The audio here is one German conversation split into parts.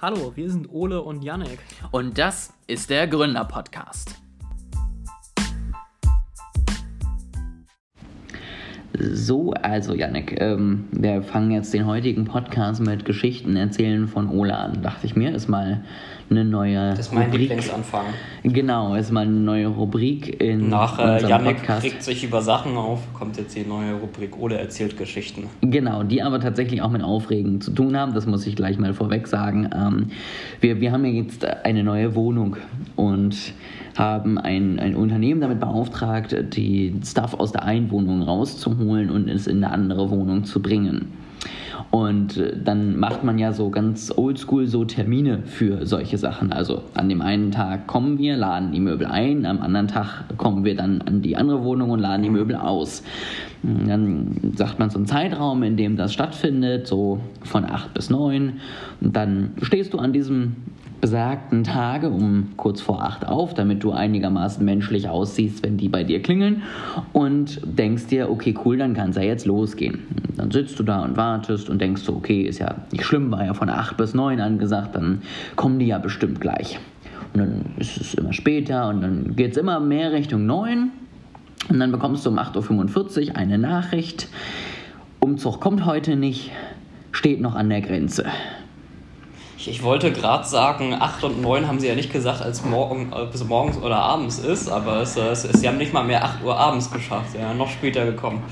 Hallo, wir sind Ole und Yannick. Und das ist der Gründer-Podcast. So, also Yannick, ähm, wir fangen jetzt den heutigen Podcast mit Geschichten erzählen von Ole an. Dachte ich mir, ist mal eine neue Das ist mein Rubrik. Lieblingsanfang. Genau, ist mal eine neue Rubrik in Nach äh, Yannick Podcast. regt sich über Sachen auf, kommt jetzt die neue Rubrik Ole erzählt Geschichten. Genau, die aber tatsächlich auch mit Aufregen zu tun haben, das muss ich gleich mal vorweg sagen. Ähm, wir, wir haben ja jetzt eine neue Wohnung und haben ein, ein Unternehmen damit beauftragt, die Stuff aus der einen Wohnung rauszuholen und es in eine andere Wohnung zu bringen. Und äh, dann macht man ja so ganz oldschool so Termine für solche Sachen. Also an dem einen Tag kommen wir, laden die Möbel ein, am anderen Tag kommen wir dann an die andere Wohnung und laden die Möbel aus. Dann sagt man so einen Zeitraum, in dem das stattfindet, so von 8 bis 9. Und dann stehst du an diesem besagten Tage um kurz vor 8 auf, damit du einigermaßen menschlich aussiehst, wenn die bei dir klingeln und denkst dir, okay, cool, dann kann es ja jetzt losgehen. Dann sitzt du da und wartest und denkst so, okay, ist ja nicht schlimm, war ja von 8 bis 9 angesagt, dann kommen die ja bestimmt gleich. Und dann ist es immer später und dann geht es immer mehr Richtung 9 und dann bekommst du um 8.45 Uhr eine Nachricht, Umzug kommt heute nicht, steht noch an der Grenze. Ich, ich wollte gerade sagen, 8 und 9 haben sie ja nicht gesagt, als morgen, bis morgens oder abends ist, aber es, äh, es, es, sie haben nicht mal mehr 8 Uhr abends geschafft, ja, noch später gekommen.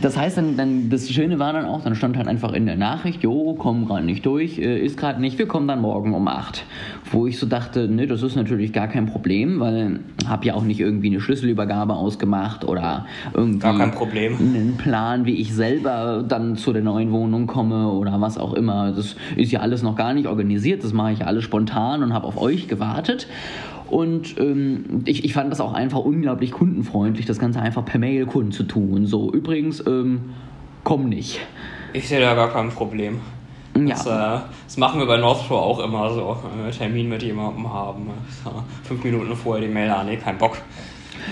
Das heißt, dann, dann, das Schöne war dann auch, dann stand halt einfach in der Nachricht, jo, kommen gerade nicht durch, äh, ist gerade nicht, wir kommen dann morgen um 8. Wo ich so dachte, ne, das ist natürlich gar kein Problem, weil habe ja auch nicht irgendwie eine Schlüsselübergabe ausgemacht oder irgendwie einen Plan, wie ich selber dann zu der neuen Wohnung komme oder was auch immer. Das ist ja alles noch gar nicht organisiert, das mache ich ja alles spontan und habe auf euch gewartet. Und ähm, ich, ich fand das auch einfach unglaublich kundenfreundlich, das Ganze einfach per Mail Kunden zu tun. So, übrigens, ähm, komm nicht. Ich sehe da gar kein Problem. Ja. Das, äh, das machen wir bei North Shore auch immer so, wenn wir Termin mit jemandem haben. So, fünf Minuten vorher die Mail, ah nee, kein Bock.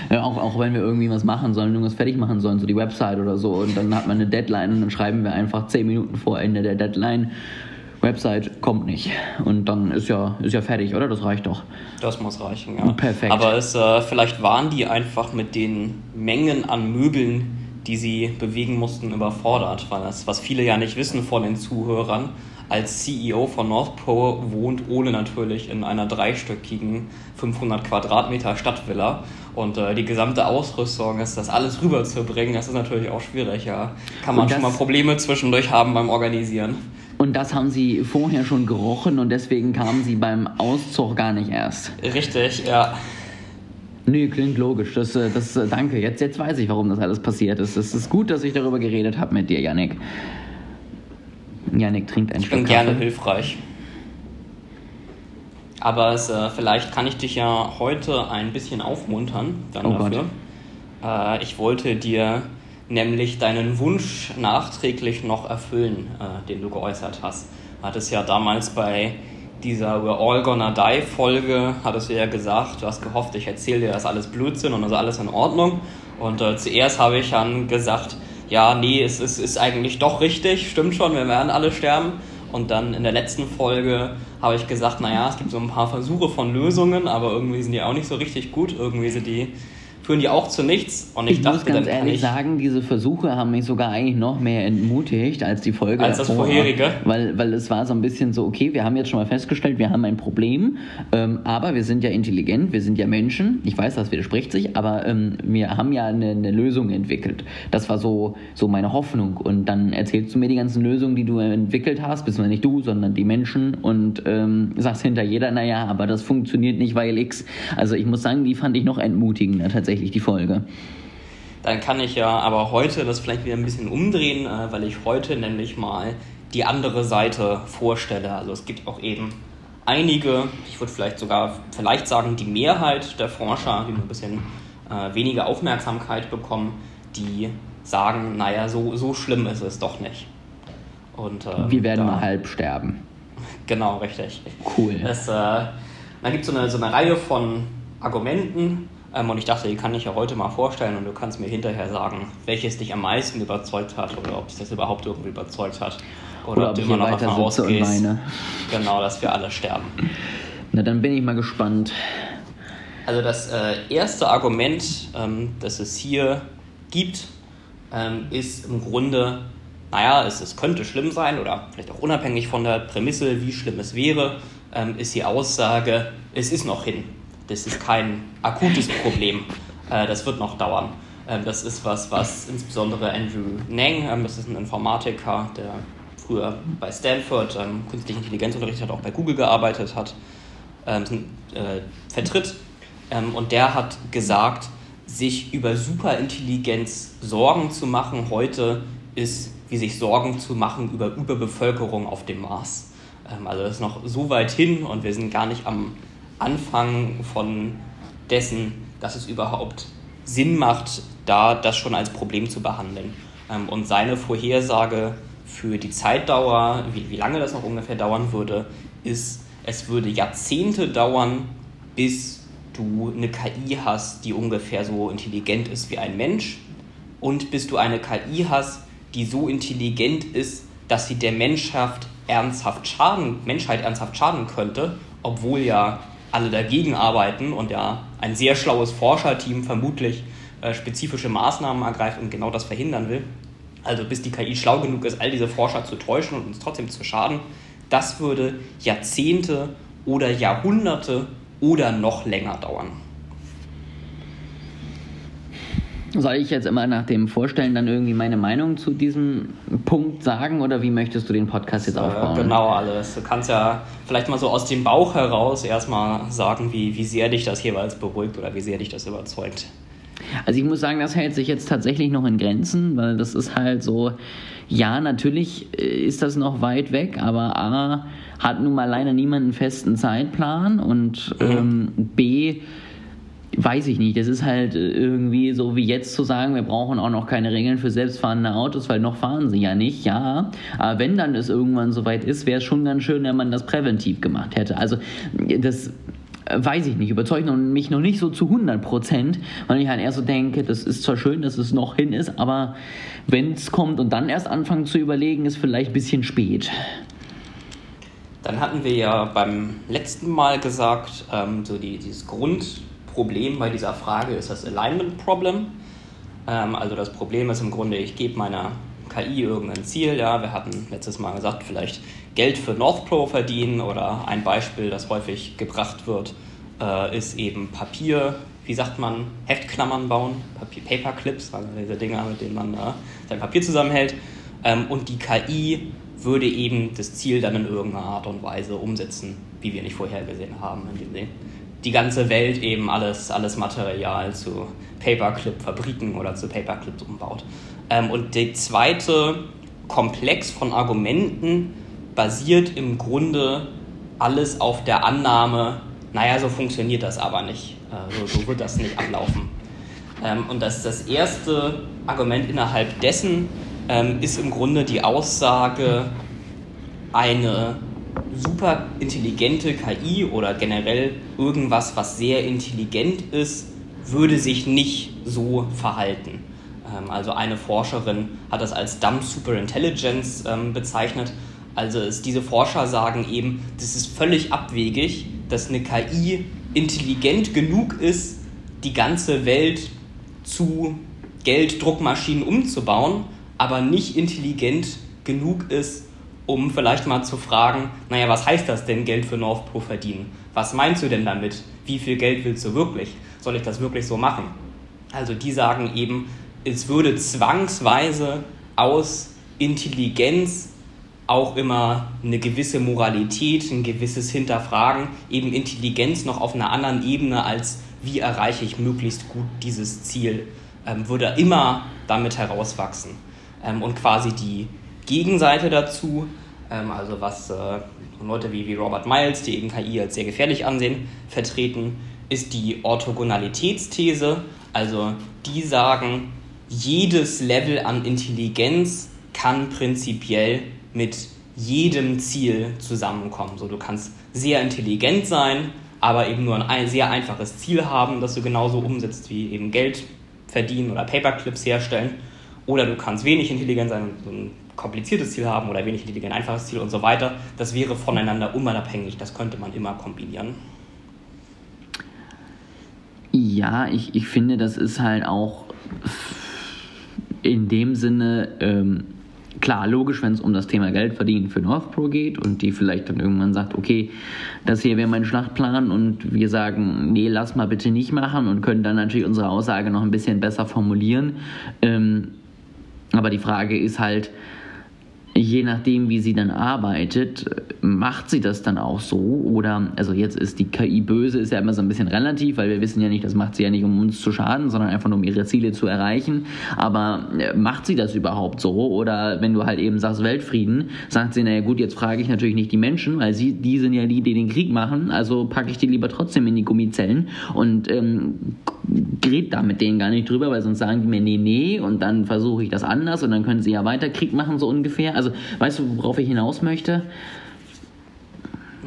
Ja, auch, auch wenn wir irgendwie was machen sollen, irgendwas fertig machen sollen, so die Website oder so, und dann hat man eine Deadline und dann schreiben wir einfach zehn Minuten vor Ende der Deadline, Website kommt nicht. Und dann ist ja, ist ja fertig, oder? Das reicht doch. Das muss reichen, ja. Perfekt. Aber es, äh, vielleicht waren die einfach mit den Mengen an Möbeln, die sie bewegen mussten, überfordert. Weil das, was viele ja nicht wissen von den Zuhörern, als CEO von North wohnt Ole natürlich in einer dreistöckigen 500 Quadratmeter Stadtvilla. Und äh, die gesamte Ausrüstung ist, das alles rüberzubringen, das ist natürlich auch schwierig, ja. Kann man schon mal Probleme zwischendurch haben beim Organisieren. Und das haben sie vorher schon gerochen und deswegen kamen sie beim Auszug gar nicht erst. Richtig, ja. Nö, klingt logisch. Das, äh, das, äh, danke. Jetzt, jetzt weiß ich, warum das alles passiert ist. Es ist gut, dass ich darüber geredet habe mit dir, Yannick. Yannick trinkt einen Ich bin Schluck gerne Kaffee. hilfreich. Aber es, äh, vielleicht kann ich dich ja heute ein bisschen aufmuntern dann Oh Gott. dafür. Äh, ich wollte dir nämlich deinen Wunsch nachträglich noch erfüllen, äh, den du geäußert hast. Du hattest ja damals bei dieser We're All Gonna Die Folge, hattest du ja gesagt, du hast gehofft, ich erzähle dir das alles Blödsinn und das ist alles in Ordnung. Und äh, zuerst habe ich dann gesagt, ja, nee, es ist, ist eigentlich doch richtig, stimmt schon, wir werden alle sterben. Und dann in der letzten Folge habe ich gesagt, naja, es gibt so ein paar Versuche von Lösungen, aber irgendwie sind die auch nicht so richtig gut. Irgendwie sind die, führen die auch zu nichts. Und ich, Ich, dachte, muss ganz dann ehrlich ich, sagen, diese Versuche haben mich sogar eigentlich noch mehr entmutigt als die Folge Als das davor. vorherige? Weil, weil es war so ein bisschen so, okay, wir haben jetzt schon mal festgestellt, wir haben ein Problem, ähm, aber wir sind ja intelligent, wir sind ja Menschen. Ich weiß, das widerspricht sich, aber ähm, wir haben ja eine, eine Lösung entwickelt. Das war so, so meine Hoffnung. Und dann erzählst du mir die ganzen Lösungen, die du entwickelt hast, bzw. nicht du, sondern die Menschen und ähm, sagst hinter jeder, naja, aber das funktioniert nicht, weil X. Also ich muss sagen, die fand ich noch entmutigender tatsächlich, die Folge. dann kann ich ja aber heute das vielleicht wieder ein bisschen umdrehen, äh, weil ich heute nämlich mal die andere Seite vorstelle. Also es gibt auch eben einige, ich würde vielleicht sogar vielleicht sagen, die Mehrheit der Forscher, die nur ein bisschen äh, weniger Aufmerksamkeit bekommen, die sagen, naja, so, so schlimm ist es doch nicht. Und, ähm, Wir werden da- mal halb sterben. Genau, richtig. Cool. Es, äh, dann gibt es so eine, so eine Reihe von Argumenten und ich dachte, die kann ich ja heute mal vorstellen und du kannst mir hinterher sagen, welches dich am meisten überzeugt hat oder ob dich das überhaupt irgendwie überzeugt hat. Oder, oder ob du immer noch davon ausgehst, genau, dass wir alle sterben. Na, dann bin ich mal gespannt. Also das äh, erste Argument, ähm, das es hier gibt, ähm, ist im Grunde, naja, es, es könnte schlimm sein oder vielleicht auch unabhängig von der Prämisse, wie schlimm es wäre, ähm, ist die Aussage, es ist noch hin. Das ist kein akutes Problem. Äh, das wird noch dauern. Ähm, das ist was, was insbesondere Andrew Nang, ähm, das ist ein Informatiker, der früher bei Stanford ähm, künstliche Intelligenz unterrichtet hat, auch bei Google gearbeitet hat, äh, vertritt. und der hat gesagt, sich über Superintelligenz Sorgen zu machen heute ist wie sich Sorgen zu machen über Überbevölkerung auf dem Mars. also das ist noch so weit hin und wir sind gar nicht am Anfang von dessen, dass es überhaupt Sinn macht, da das schon als Problem zu behandeln. Ähm, und seine Vorhersage für die Zeitdauer, wie, wie lange das noch ungefähr dauern würde, ist, es würde Jahrzehnte dauern, bis du eine KI hast, die ungefähr so intelligent ist wie ein Mensch und bis du eine KI hast, die so intelligent ist, dass sie der Menschheit ernsthaft schaden, Menschheit ernsthaft schaden könnte, obwohl ja alle dagegen arbeiten und ja ein sehr schlaues Forscherteam vermutlich äh, spezifische Maßnahmen ergreift und genau das verhindern will. Also bis die KI schlau genug ist, all diese Forscher zu täuschen und uns trotzdem zu schaden, das würde Jahrzehnte oder Jahrhunderte oder noch länger dauern. Soll ich jetzt immer nach dem Vorstellen dann irgendwie meine Meinung zu diesem Punkt sagen oder wie möchtest du den Podcast jetzt aufbauen? Genau alles. Du kannst ja vielleicht mal so aus dem Bauch heraus erstmal sagen, wie, wie sehr dich das jeweils beruhigt oder wie sehr dich das überzeugt. Also ich muss sagen, das hält sich jetzt tatsächlich noch in Grenzen, weil das ist halt so, ja, natürlich äh, ist das noch weit weg, aber A hat nun mal leider niemand einen festen Zeitplan und mhm. ähm, B weiß ich nicht. Das ist halt äh, irgendwie so wie jetzt zu sagen, wir brauchen auch noch keine Regeln für selbstfahrende Autos, weil noch fahren sie ja nicht. Ja, aber wenn dann es irgendwann soweit ist, wäre es schon ganz schön, wenn man das präventiv gemacht hätte. Also das weiß ich nicht, überzeugt mich noch nicht so zu 100 Prozent, weil ich halt eher so denke, das ist zwar schön, dass es noch hin ist, aber wenn es kommt und dann erst anfangen zu überlegen, ist vielleicht ein bisschen spät. Dann hatten wir ja beim letzten Mal gesagt, ähm, so die, dieses Grund, Problem bei dieser Frage ist das Alignment Problem. Ähm, also das Problem ist im Grunde, ich gebe meiner KI irgendein Ziel. Ja, wir hatten letztes Mal gesagt, vielleicht Geld für Northpro verdienen oder ein Beispiel, das häufig gebracht wird, äh, ist eben Papier, wie sagt man, Heftklammern bauen, Papier, Paperclips, also diese Dinger, mit denen man äh, sein Papier zusammenhält. Ähm, und die KI würde eben das Ziel dann in irgendeiner Art und Weise umsetzen, wie wir nicht vorhergesehen haben, indem sie die ganze Welt eben alles, alles Material zu Paperclip-Fabriken oder zu Paperclips umbaut. Ähm, und der zweite Komplex von Argumenten basiert im Grunde alles auf der Annahme, naja, so funktioniert das aber nicht. Äh, so, so, wird das nicht ablaufen. Ähm, und das, das erste Argument innerhalb dessen ähm, ist im Grunde die Aussage, eine super intelligente KI oder generell irgendwas, was sehr intelligent ist, würde sich nicht so verhalten. Ähm, also eine Forscherin hat das als Dumb Superintelligence ähm, bezeichnet. Also es, diese Forscher sagen eben, das ist völlig abwegig, dass eine KI intelligent genug ist, die ganze Welt zu Gelddruckmaschinen umzubauen, aber nicht intelligent genug ist, um vielleicht mal zu fragen, naja, was heißt das denn, Geld für North Pro verdienen? Was meinst du denn damit? Wie viel Geld willst du wirklich? Soll ich das wirklich so machen? Also die sagen eben, es würde zwangsweise aus Intelligenz auch immer eine gewisse Moralität, ein gewisses Hinterfragen, eben Intelligenz noch auf einer anderen Ebene als wie erreiche ich möglichst gut dieses Ziel, ähm, würde immer damit herauswachsen. Ähm, und quasi die Gegenseite dazu, ähm, also was äh, Leute wie, wie Robert Miles, die eben KI als sehr gefährlich ansehen, vertreten, ist die Orthogonalitätsthese. Also die sagen, jedes Level an Intelligenz kann prinzipiell mit jedem Ziel zusammenkommen. So, du kannst sehr intelligent sein, aber eben nur ein sehr einfaches Ziel haben, das du genauso umsetzt wie eben Geld verdienen oder Paperclips herstellen. Oder du kannst wenig intelligent sein und so ein kompliziertes Ziel haben oder wenig intelligent einfaches Ziel und so weiter. Das wäre voneinander unabhängig, das könnte man immer kombinieren. Ja, ich, ich finde, das ist halt auch in dem Sinne ähm, klar, logisch, wenn es um das Thema Geld verdienen für Northpro geht und die vielleicht dann irgendwann sagt, okay, das hier wäre mein Schlachtplan und wir sagen, nee, lass mal bitte nicht machen und können dann natürlich unsere Aussage noch ein bisschen besser formulieren. Ähm, aber die Frage ist halt, je nachdem, wie sie dann arbeitet, macht sie das dann auch so? Oder, also jetzt ist die KI böse, ist ja immer so ein bisschen relativ, weil wir wissen ja nicht, das macht sie ja nicht, um uns zu schaden, sondern einfach nur, um ihre Ziele zu erreichen. Aber äh, macht sie das überhaupt so? Oder wenn du halt eben sagst Weltfrieden, sagt sie, naja gut, jetzt frage ich natürlich nicht die Menschen, weil sie, die sind ja die, die den Krieg machen, also packe ich die lieber trotzdem in die Gummizellen und ähm, red da mit denen gar nicht drüber, weil sonst sagen die mir nee, nee und dann versuche ich das anders und dann können sie ja weiter Krieg machen, so ungefähr. Also weißt du, worauf ich hinaus möchte?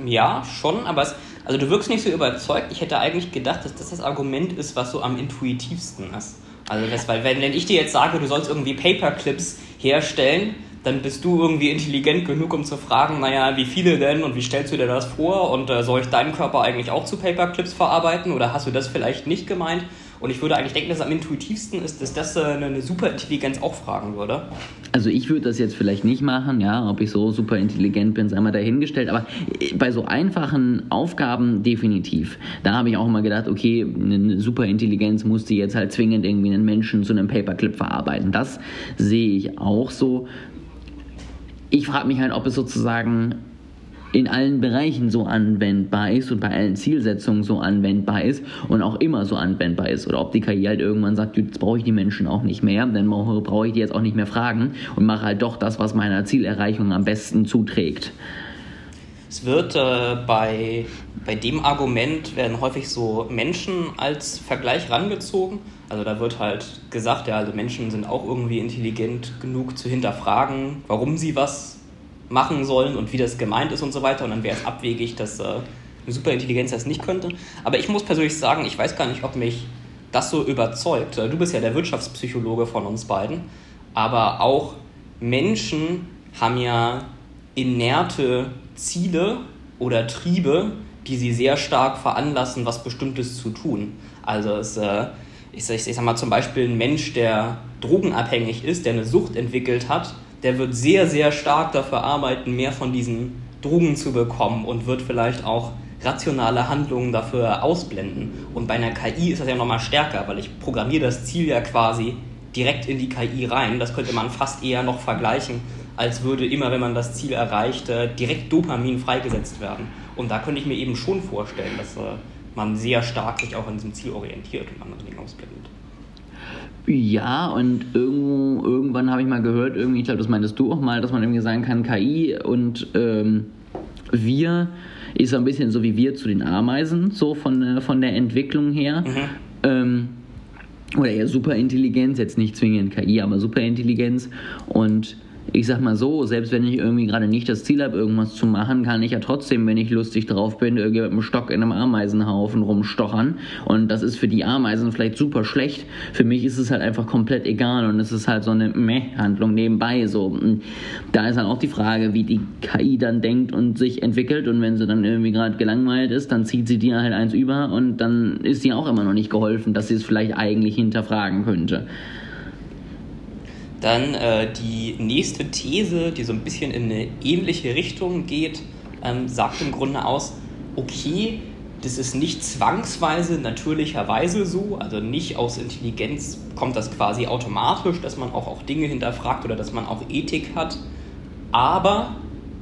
Ja, schon, aber es, also du wirkst nicht so überzeugt. Ich hätte eigentlich gedacht, dass das das Argument ist, was so am intuitivsten ist. Also das, weil wenn, wenn ich dir jetzt sage, du sollst irgendwie Paperclips herstellen, dann bist du irgendwie intelligent genug, um zu fragen, naja, wie viele denn und wie stellst du dir das vor und äh, soll ich deinen Körper eigentlich auch zu Paperclips verarbeiten oder hast du das vielleicht nicht gemeint? Und ich würde eigentlich denken, dass es am intuitivsten ist, dass das äh, eine Superintelligenz auch fragen würde. Also ich würde das jetzt vielleicht nicht machen, ja, ob ich so super intelligent bin, sei mal dahingestellt, aber äh, bei so einfachen Aufgaben definitiv. Da habe ich auch mal gedacht, okay, eine Superintelligenz musste jetzt halt zwingend irgendwie einen Menschen zu einem Paperclip verarbeiten. Das sehe ich auch so. Ich frage mich halt, ob es sozusagen in allen Bereichen so anwendbar ist und bei allen Zielsetzungen so anwendbar ist und auch immer so anwendbar ist. Oder ob die KI halt irgendwann sagt, jetzt brauche ich die Menschen auch nicht mehr, dann brauche ich die jetzt auch nicht mehr fragen und mache halt doch das, was meiner Zielerreichung am besten zuträgt. Es wird äh, bei, bei dem Argument werden häufig so Menschen als Vergleich rangezogen. Also da wird halt gesagt, ja, also Menschen sind auch irgendwie intelligent genug zu hinterfragen, warum sie was machen sollen und wie das gemeint ist und so weiter. Und dann wäre es abwegig, dass äh, eine Superintelligenz das nicht könnte. Aber ich muss persönlich sagen, ich weiß gar nicht, ob mich das so überzeugt. Du bist ja der Wirtschaftspsychologe von uns beiden. Aber auch Menschen haben ja inerte Ziele oder Triebe, die sie sehr stark veranlassen, was Bestimmtes zu tun. Also es, äh, ich, ich, ich sag mal zum Beispiel ein Mensch, der drogenabhängig ist, der eine Sucht entwickelt hat, der wird sehr, sehr stark dafür arbeiten, mehr von diesen Drogen zu bekommen und wird vielleicht auch rationale Handlungen dafür ausblenden. Und bei einer KI ist das ja nochmal stärker, weil ich programmiere das Ziel ja quasi direkt in die KI rein. Das könnte man fast eher noch vergleichen, als würde immer, wenn man das Ziel erreicht, direkt Dopamin freigesetzt werden. Und da könnte ich mir eben schon vorstellen, dass äh, man sehr stark sich auch an diesem Ziel orientiert und andere Dinge ausblendet. Ja, und irgendwo, irgendwann habe ich mal gehört, irgendwie, ich glaube, das meintest du auch mal, dass man irgendwie sagen kann, KI und ähm, wir ist so ein bisschen so wie wir zu den Ameisen, so von, äh, von der Entwicklung her. Mhm. Ähm, oder eher Superintelligenz, jetzt nicht zwingend KI, aber Superintelligenz. Und ich sag mal so, selbst wenn ich irgendwie gerade nicht das Ziel habe, irgendwas zu machen, kann ich ja trotzdem, wenn ich lustig drauf bin, irgendwie mit einem Stock in einem Ameisenhaufen rumstochern. Und das ist für die Ameisen vielleicht super schlecht. Für mich ist es halt einfach komplett egal und es ist halt so eine Meh-Handlung nebenbei. So. Da ist dann auch die Frage, wie die KI dann denkt und sich entwickelt. Und wenn sie dann irgendwie gerade gelangweilt ist, dann zieht sie dir halt eins über und dann ist sie auch immer noch nicht geholfen, dass sie es vielleicht eigentlich hinterfragen könnte. Dann äh, die nächste These, die so ein bisschen in eine ähnliche Richtung geht, ähm, sagt im Grunde aus, okay, das ist nicht zwangsweise natürlicherweise so, also nicht aus Intelligenz kommt das quasi automatisch, dass man auch, auch Dinge hinterfragt oder dass man auch Ethik hat, aber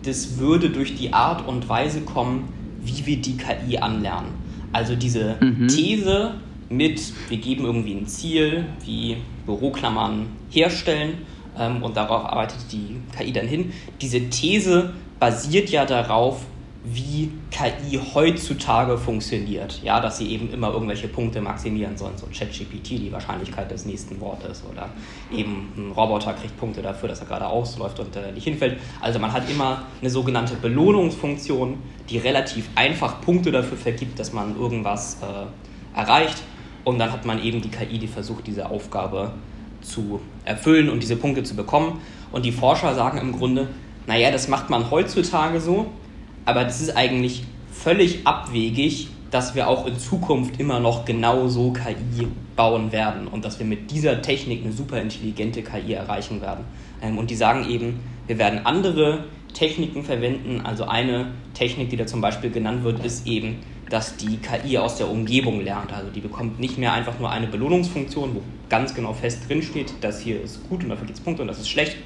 das würde durch die Art und Weise kommen, wie wir die KI anlernen. Also diese mhm. These mit, wir geben irgendwie ein Ziel, wie Büroklammern herstellen ähm, und darauf arbeitet die KI dann hin. Diese These basiert ja darauf, wie KI heutzutage funktioniert. Ja, dass sie eben immer irgendwelche Punkte maximieren sollen, so ChatGPT, die Wahrscheinlichkeit des nächsten Wortes oder eben ein Roboter kriegt Punkte dafür, dass er gerade ausläuft und äh, nicht hinfällt. Also man hat immer eine sogenannte Belohnungsfunktion, die relativ einfach Punkte dafür vergibt, dass man irgendwas äh, erreicht und dann hat man eben die KI, die versucht, diese Aufgabe zu erfüllen und diese Punkte zu bekommen. Und die Forscher sagen im Grunde, naja, das macht man heutzutage so, aber das ist eigentlich völlig abwegig, dass wir auch in Zukunft immer noch genau so KI bauen werden und dass wir mit dieser Technik eine super intelligente KI erreichen werden. Ähm, und die sagen eben, wir werden andere Techniken verwenden. Also eine Technik, die da zum Beispiel genannt wird, ist eben, dass die KI aus der Umgebung lernt. Also die bekommt nicht mehr einfach nur eine Belohnungsfunktion, wo ganz genau fest drinsteht, das hier ist gut und dafür gibt es Punkte und das ist schlecht,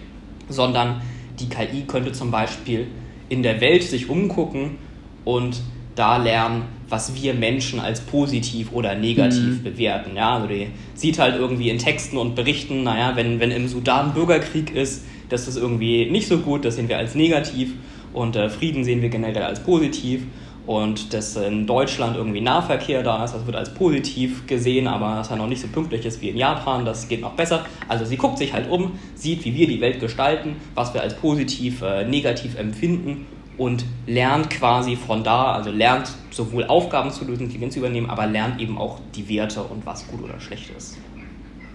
sondern die KI könnte zum Beispiel in der Welt sich umgucken und da lernen, was wir Menschen als positiv oder negativ mhm. bewerten. Ja, also die sieht halt irgendwie in Texten und Berichten, naja, wenn, wenn im Sudan Bürgerkrieg ist, das ist irgendwie nicht so gut, das sehen wir als negativ und äh, Frieden sehen wir generell als positiv und dass in Deutschland irgendwie Nahverkehr da ist, das wird als positiv gesehen, aber dass er noch nicht so pünktlich ist wie in Japan, das geht noch besser. Also sie guckt sich halt um, sieht, wie wir die Welt gestalten, was wir als positiv, äh, negativ empfinden und lernt quasi von da, also lernt sowohl Aufgaben zu lösen, Intelligenz zu übernehmen, aber lernt eben auch die Werte und was gut oder schlecht ist.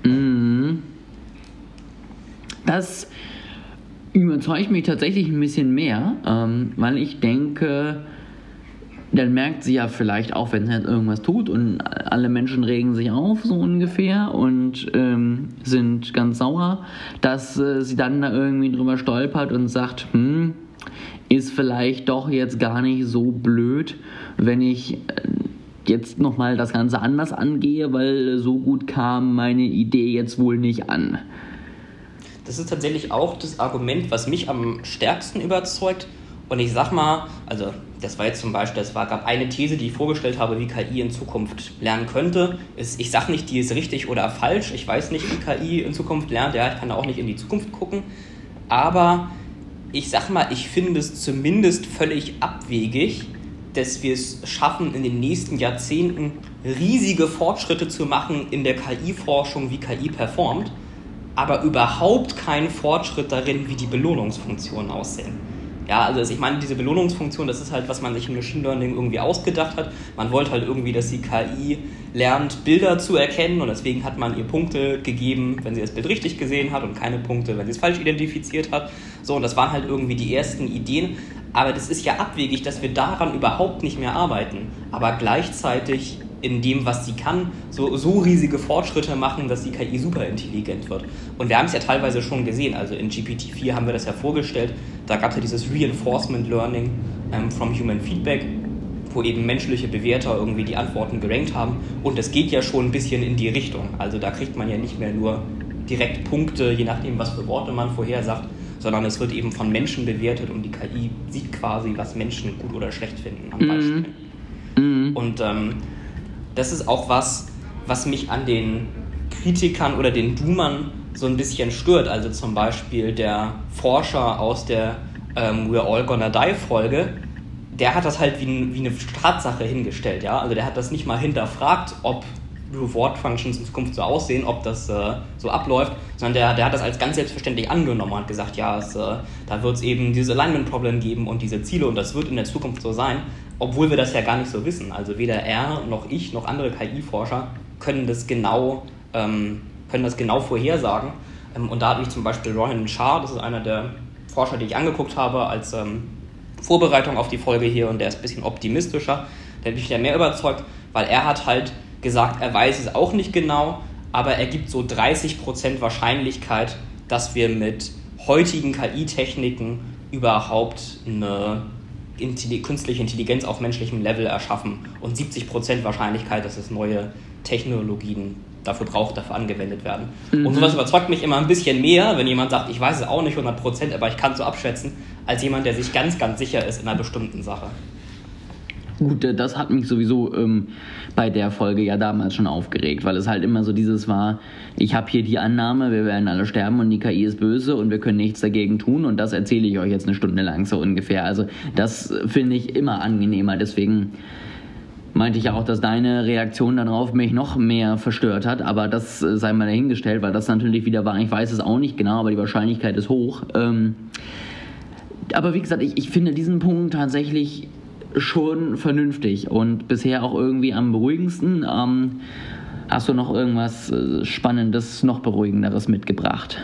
Mhm. Das überzeugt mich tatsächlich ein bisschen mehr, ähm, weil ich denke, dann merkt sie ja vielleicht auch, wenn sie jetzt irgendwas tut und alle Menschen regen sich auf, so ungefähr, und ähm, sind ganz sauer, dass äh, sie dann da irgendwie drüber stolpert und sagt, hm, ist vielleicht doch jetzt gar nicht so blöd, wenn ich äh, jetzt nochmal das Ganze anders angehe, weil so gut kam meine Idee jetzt wohl nicht an. Das ist tatsächlich auch das Argument, was mich am stärksten überzeugt. Und ich sag mal, also das war jetzt zum Beispiel, es gab eine These, die ich vorgestellt habe, wie KI in Zukunft lernen könnte. Ist, ich sage nicht, die ist richtig oder falsch. Ich weiß nicht, wie KI in Zukunft lernt. Ja, ich kann auch nicht in die Zukunft gucken. Aber ich sag mal, ich finde es zumindest völlig abwegig, dass wir es schaffen, in den nächsten Jahrzehnten riesige Fortschritte zu machen in der KI-Forschung, wie KI performt, aber überhaupt keinen Fortschritt darin, wie die Belohnungsfunktionen aussehen. Ja, also ich meine, diese Belohnungsfunktion, das ist halt, was man sich im Machine Learning irgendwie ausgedacht hat. Man wollte halt irgendwie, dass die KI lernt, Bilder zu erkennen und deswegen hat man ihr Punkte gegeben, wenn sie das Bild richtig gesehen hat und keine Punkte, wenn sie es falsch identifiziert hat. So, und das waren halt irgendwie die ersten Ideen. Aber das ist ja abwegig, dass wir daran überhaupt nicht mehr arbeiten. Aber gleichzeitig in dem, was sie kann, so, so riesige Fortschritte machen, dass die KI super intelligent wird. Und wir haben es ja teilweise schon gesehen, also in GPT-4 haben wir das ja vorgestellt, da gab es ja dieses Reinforcement Learning ähm, from Human Feedback, wo eben menschliche Bewerter irgendwie die Antworten gerankt haben. Und das geht ja schon ein bisschen in die Richtung. Also da kriegt man ja nicht mehr nur direkt Punkte, je nachdem, was für Worte man vorher sagt, sondern es wird eben von Menschen bewertet und die KI sieht quasi, was Menschen gut oder schlecht finden am mhm. Beispiel. Mhm. Und ähm, das ist auch was, was mich an den Kritikern oder den Doomern so ein bisschen stört. Also zum Beispiel der Forscher aus der ähm, We're All Gonna Die Folge, der hat das halt wie, wie eine Tatsache hingestellt. Ja? Also der hat das nicht mal hinterfragt, ob Reward Functions in Zukunft so aussehen, ob das äh, so abläuft, sondern der, der hat das als ganz selbstverständlich angenommen und gesagt, ja, es, äh, da wird es eben dieses Alignment Problem geben und diese Ziele und das wird in der Zukunft so sein, obwohl wir das ja gar nicht so wissen. Also weder er noch ich noch andere KI-Forscher können das genau, ähm, können das genau vorhersagen. Ähm, und da hat mich zum Beispiel Rohan Shah, das ist einer der Forscher, die ich angeguckt habe, als ähm, Vorbereitung auf die Folge hier und der ist ein bisschen optimistischer, der hat mich ja mehr überzeugt, weil er hat halt gesagt, er weiß es auch nicht genau, aber er gibt so 30% Wahrscheinlichkeit, dass wir mit heutigen KI-Techniken überhaupt eine künstliche Intelligenz auf menschlichem Level erschaffen und 70% Wahrscheinlichkeit, dass es neue Technologien dafür braucht, dafür angewendet werden. Mhm. Und sowas überzeugt mich immer ein bisschen mehr, wenn jemand sagt, ich weiß es auch nicht 100%, aber ich kann es so abschätzen, als jemand, der sich ganz, ganz sicher ist in einer bestimmten Sache. Gut, äh, das hat mich sowieso ähm, bei der Folge ja damals schon aufgeregt, weil es halt immer so dieses war, ich habe hier die Annahme, wir werden alle sterben und die KI ist böse und wir können nichts dagegen tun und das erzähle ich euch jetzt eine Stunde lang so ungefähr. Also das finde ich immer angenehmer, deswegen meinte ich ja auch, dass deine Reaktion darauf mich noch mehr verstört hat, aber das äh, sei mal dahingestellt, weil das natürlich wieder war, ich weiß es auch nicht genau, aber die Wahrscheinlichkeit ist hoch. Ähm, aber wie gesagt, ich, ich finde diesen Punkt tatsächlich schon vernünftig und bisher auch irgendwie am beruhigendsten. Ähm, hast du noch irgendwas äh, Spannendes, noch Beruhigenderes mitgebracht?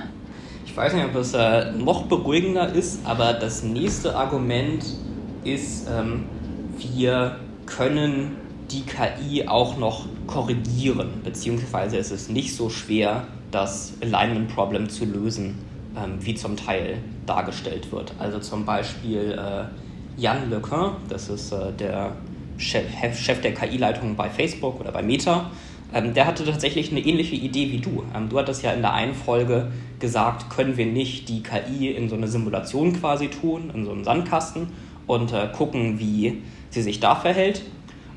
Ich weiß nicht, ob es äh, noch beruhigender ist, aber das nächste Argument ist, ähm, wir können die KI auch noch korrigieren, beziehungsweise ist es nicht so schwer, das Alignment Problem zu lösen, ähm, wie zum Teil dargestellt wird. Also zum Beispiel äh, Jan LeCun, das ist äh, der Chef, Chef der KI-Leitung bei Facebook oder bei Meta, ähm, der hatte tatsächlich eine ähnliche Idee wie du. Ähm, du hattest ja in der einen Folge gesagt, können wir nicht die KI in so eine Simulation quasi tun, in so einen Sandkasten und äh, gucken, wie sie sich da verhält.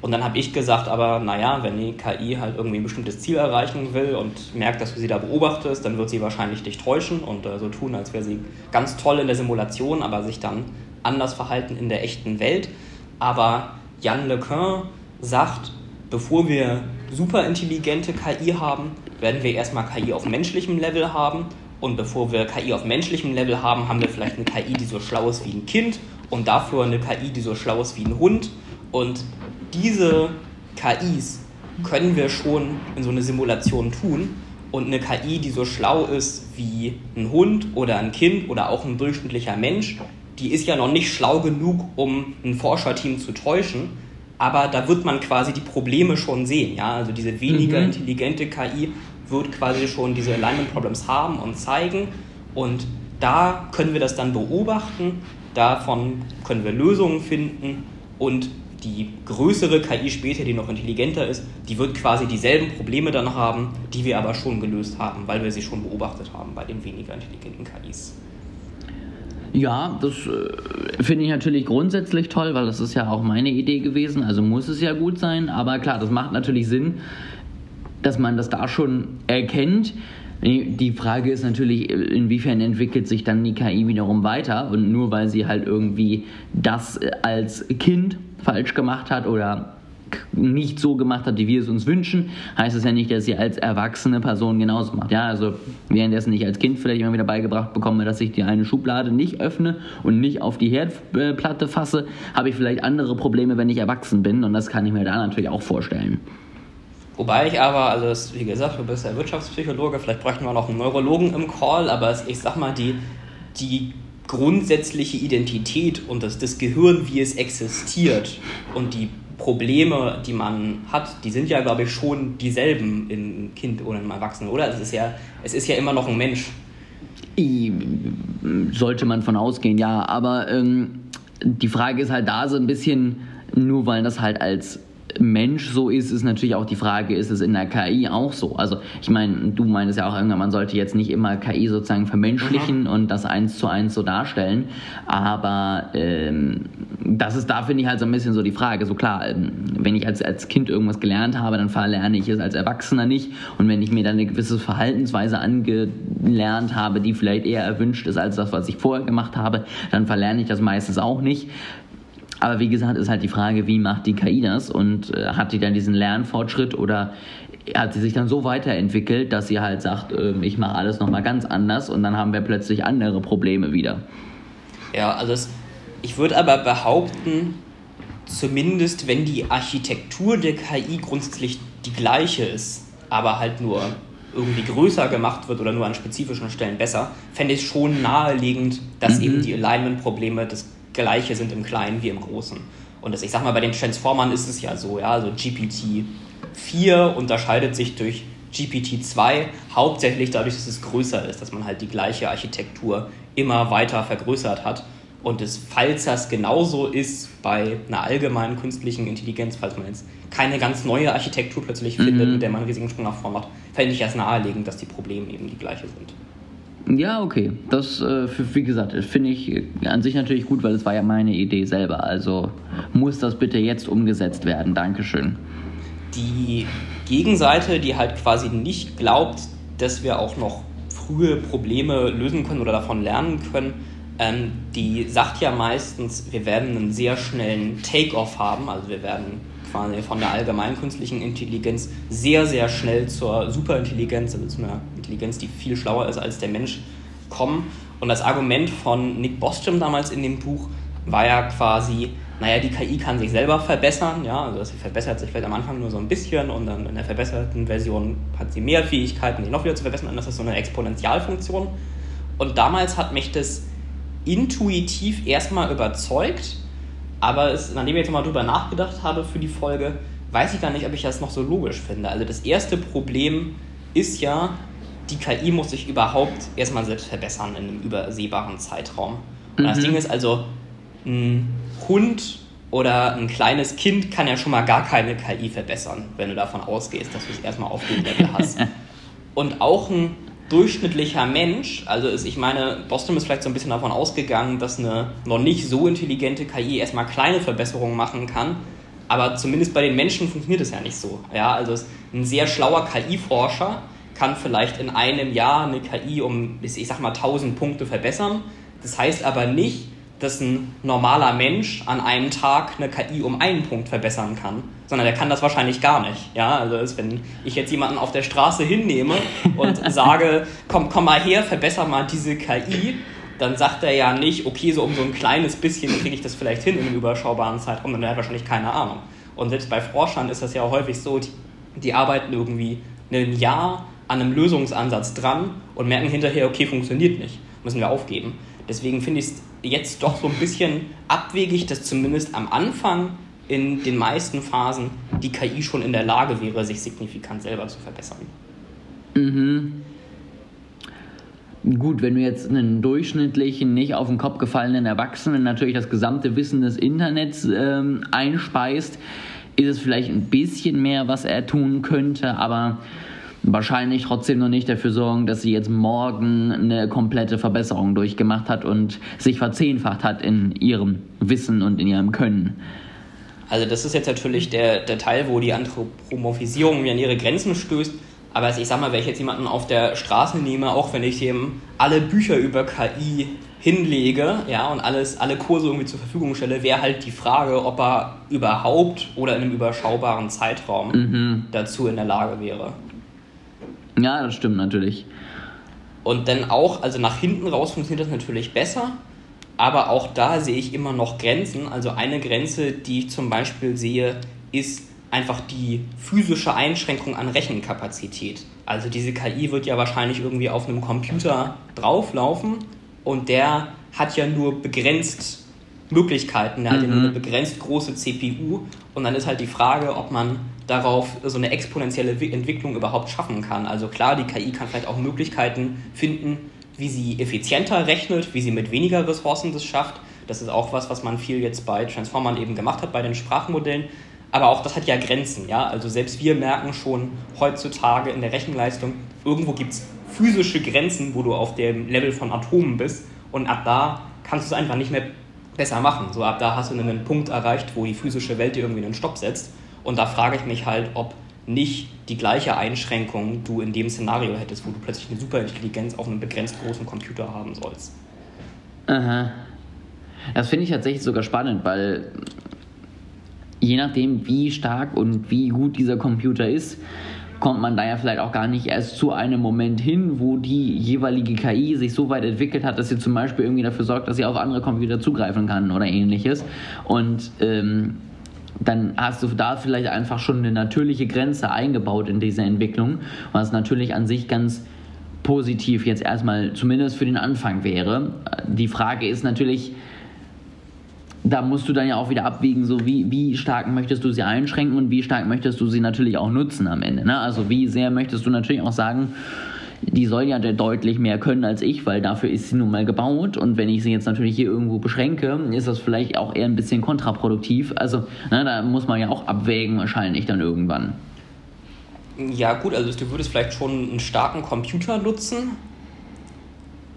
Und dann habe ich gesagt, aber naja, wenn die KI halt irgendwie ein bestimmtes Ziel erreichen will und merkt, dass du sie da beobachtest, dann wird sie wahrscheinlich dich täuschen und äh, so tun, als wäre sie ganz toll in der Simulation, aber sich dann anders verhalten in der echten Welt. Aber Jan LeCun sagt, bevor wir super intelligente KI haben, werden wir erstmal KI auf menschlichem Level haben. Und bevor wir KI auf menschlichem Level haben, haben wir vielleicht eine KI, die so schlau ist wie ein Kind und dafür eine KI, die so schlau ist wie ein Hund. Und diese KIs können wir schon in so eine Simulation tun. Und eine KI, die so schlau ist wie ein Hund oder ein Kind oder auch ein durchschnittlicher Mensch, die ist ja noch nicht schlau genug, um ein Forscherteam zu täuschen. Aber da wird man quasi die Probleme schon sehen. Ja? Also diese weniger mhm. intelligente KI wird quasi schon diese Alignment Problems haben und zeigen. Und da können wir das dann beobachten. Davon können wir Lösungen finden. Und die größere KI später, die noch intelligenter ist, die wird quasi dieselben Probleme dann haben, die wir aber schon gelöst haben, weil wir sie schon beobachtet haben bei den weniger intelligenten KIs. Ja, das äh, finde ich natürlich grundsätzlich toll, weil das ist ja auch meine Idee gewesen. Also muss es ja gut sein. Aber klar, das macht natürlich Sinn, dass man das da schon erkennt. Die Frage ist natürlich, inwiefern entwickelt sich dann die KI wiederum weiter und nur weil sie halt irgendwie das als Kind falsch gemacht hat oder nicht so gemacht hat, wie wir es uns wünschen, heißt es ja nicht, dass sie als erwachsene Person genauso macht. Ja, also währenddessen ich als Kind vielleicht immer wieder beigebracht bekomme, dass ich die eine Schublade nicht öffne und nicht auf die Herdplatte fasse, habe ich vielleicht andere Probleme, wenn ich erwachsen bin und das kann ich mir da natürlich auch vorstellen. Wobei ich aber, also das, wie gesagt, du bist ja Wirtschaftspsychologe, vielleicht bräuchten wir noch einen Neurologen im Call, aber ich sag mal, die, die grundsätzliche Identität und das, das Gehirn, wie es existiert und die Probleme, die man hat, die sind ja, glaube ich, schon dieselben im Kind oder im Erwachsenen, oder? Es ist ja, es ist ja immer noch ein Mensch. Sollte man von ausgehen, ja. Aber ähm, die Frage ist halt da so ein bisschen, nur weil das halt als Mensch so ist, ist natürlich auch die Frage, ist es in der KI auch so? Also ich meine, du meinst ja auch irgendwann, man sollte jetzt nicht immer KI sozusagen vermenschlichen Aha. und das eins zu eins so darstellen, aber ähm, das ist da, finde ich, halt so ein bisschen so die Frage. So klar, ähm, wenn ich als, als Kind irgendwas gelernt habe, dann verlerne ich es als Erwachsener nicht und wenn ich mir dann eine gewisse Verhaltensweise angelernt habe, die vielleicht eher erwünscht ist als das, was ich vorher gemacht habe, dann verlerne ich das meistens auch nicht. Aber wie gesagt, ist halt die Frage, wie macht die KI das und äh, hat die dann diesen Lernfortschritt oder hat sie sich dann so weiterentwickelt, dass sie halt sagt, äh, ich mache alles nochmal ganz anders und dann haben wir plötzlich andere Probleme wieder. Ja, also es, ich würde aber behaupten, zumindest wenn die Architektur der KI grundsätzlich die gleiche ist, aber halt nur irgendwie größer gemacht wird oder nur an spezifischen Stellen besser, fände ich es schon naheliegend, dass mhm. eben die Alignment-Probleme des gleiche sind im Kleinen wie im Großen. Und das, ich sag mal, bei den Transformern ist es ja so, ja, also GPT-4 unterscheidet sich durch GPT-2 hauptsächlich dadurch, dass es größer ist, dass man halt die gleiche Architektur immer weiter vergrößert hat. Und es, falls das genauso ist bei einer allgemeinen künstlichen Intelligenz, falls man jetzt keine ganz neue Architektur plötzlich mhm. findet, mit der man einen riesigen Sprung nach vorn macht, fände ich erst naheliegend, dass die Probleme eben die gleiche sind. Ja, okay. Das, äh, wie gesagt, finde ich an sich natürlich gut, weil es war ja meine Idee selber. Also muss das bitte jetzt umgesetzt werden. Dankeschön. Die Gegenseite, die halt quasi nicht glaubt, dass wir auch noch frühe Probleme lösen können oder davon lernen können, ähm, die sagt ja meistens, wir werden einen sehr schnellen Take-off haben. Also wir werden quasi von der allgemeinen künstlichen Intelligenz sehr, sehr schnell zur Superintelligenz, also zu einer Intelligenz, die viel schlauer ist als der Mensch, kommen. Und das Argument von Nick Bostrom damals in dem Buch war ja quasi, naja, die KI kann sich selber verbessern, ja, also sie verbessert sich vielleicht am Anfang nur so ein bisschen und dann in der verbesserten Version hat sie mehr Fähigkeiten, die noch wieder zu verbessern und das ist so eine Exponentialfunktion. Und damals hat mich das intuitiv erstmal überzeugt, aber es, nachdem ich jetzt mal drüber nachgedacht habe für die Folge, weiß ich gar nicht, ob ich das noch so logisch finde. Also das erste Problem ist ja, die KI muss sich überhaupt erstmal selbst verbessern in einem übersehbaren Zeitraum. Und mhm. das Ding ist also, ein Hund oder ein kleines Kind kann ja schon mal gar keine KI verbessern, wenn du davon ausgehst, dass du es erstmal auf dem Level hast. Und auch ein durchschnittlicher Mensch, also ist, ich meine, Boston ist vielleicht so ein bisschen davon ausgegangen, dass eine noch nicht so intelligente KI erstmal kleine Verbesserungen machen kann, aber zumindest bei den Menschen funktioniert es ja nicht so. Ja, also ein sehr schlauer KI-Forscher kann vielleicht in einem Jahr eine KI um, ich sag mal, 1000 Punkte verbessern. Das heißt aber nicht, dass ein normaler Mensch an einem Tag eine KI um einen Punkt verbessern kann, sondern der kann das wahrscheinlich gar nicht. Ja, also ist, wenn ich jetzt jemanden auf der Straße hinnehme und sage, komm, komm mal her, verbessere mal diese KI, dann sagt er ja nicht, okay, so um so ein kleines bisschen kriege ich das vielleicht hin in einem überschaubaren Zeitraum, dann hat er wahrscheinlich keine Ahnung. Und selbst bei Forschern ist das ja häufig so, die, die arbeiten irgendwie ein Jahr an einem Lösungsansatz dran und merken hinterher, okay, funktioniert nicht, müssen wir aufgeben. Deswegen finde ich es jetzt doch so ein bisschen abwegig, dass zumindest am Anfang in den meisten Phasen die KI schon in der Lage wäre, sich signifikant selber zu verbessern. Mhm. Gut, wenn du jetzt einen durchschnittlichen, nicht auf den Kopf gefallenen Erwachsenen natürlich das gesamte Wissen des Internets ähm, einspeist, ist es vielleicht ein bisschen mehr, was er tun könnte, aber wahrscheinlich trotzdem noch nicht dafür sorgen, dass sie jetzt morgen eine komplette Verbesserung durchgemacht hat und sich verzehnfacht hat in ihrem Wissen und in ihrem Können. Also das ist jetzt natürlich der, der Teil, wo die Anthropomorphisierung mir an ihre Grenzen stößt. Aber ich sag mal, wenn ich jetzt jemanden auf der Straße nehme, auch wenn ich dem alle Bücher über KI hinlege ja, und alles, alle Kurse irgendwie zur Verfügung stelle, wäre halt die Frage, ob er überhaupt oder in einem überschaubaren Zeitraum mhm. dazu in der Lage wäre. Ja, das stimmt natürlich. Und dann auch, also nach hinten raus funktioniert das natürlich besser, aber auch da sehe ich immer noch Grenzen. Also eine Grenze, die ich zum Beispiel sehe, ist einfach die physische Einschränkung an Rechenkapazität. Also diese KI wird ja wahrscheinlich irgendwie auf einem Computer drauflaufen und der hat ja nur begrenzt Möglichkeiten, der mhm. hat ja nur eine mhm. begrenzt große CPU und dann ist halt die Frage, ob man darauf so eine exponentielle Entwicklung überhaupt schaffen kann. Also klar, die KI kann vielleicht auch Möglichkeiten finden, wie sie effizienter rechnet, wie sie mit weniger Ressourcen das schafft. Das ist auch was, was man viel jetzt bei Transformern eben gemacht hat, bei den Sprachmodellen. Aber auch das hat ja Grenzen, ja. Also selbst wir merken schon heutzutage in der Rechenleistung, irgendwo gibt es physische Grenzen, wo du auf dem Level von Atomen bist. Und ab da kannst du es einfach nicht mehr besser machen. So ab da hast du einen Punkt erreicht, wo die physische Welt dir irgendwie einen Stopp setzt. Und da frage ich mich halt, ob nicht die gleiche Einschränkung du in dem Szenario hättest, wo du plötzlich eine Superintelligenz auf einem begrenzt großen Computer haben sollst. Aha. Das finde ich tatsächlich sogar spannend, weil je nachdem, wie stark und wie gut dieser Computer ist, kommt man da ja vielleicht auch gar nicht erst zu einem Moment hin, wo die jeweilige KI sich so weit entwickelt hat, dass sie zum Beispiel irgendwie dafür sorgt, dass sie auf andere Computer zugreifen kann oder ähnliches. Und ähm, dann hast du da vielleicht einfach schon eine natürliche Grenze eingebaut in diese Entwicklung, was natürlich an sich ganz positiv jetzt erstmal zumindest für den Anfang wäre. Die Frage ist natürlich, da musst du dann ja auch wieder abwiegen, so wie, wie stark möchtest du sie einschränken und wie stark möchtest du sie natürlich auch nutzen am Ende. Ne? Also wie sehr möchtest du natürlich auch sagen, die soll ja deutlich mehr können als ich, weil dafür ist sie nun mal gebaut. Und wenn ich sie jetzt natürlich hier irgendwo beschränke, ist das vielleicht auch eher ein bisschen kontraproduktiv. Also ne, da muss man ja auch abwägen wahrscheinlich dann irgendwann. Ja gut, also du würdest vielleicht schon einen starken Computer nutzen,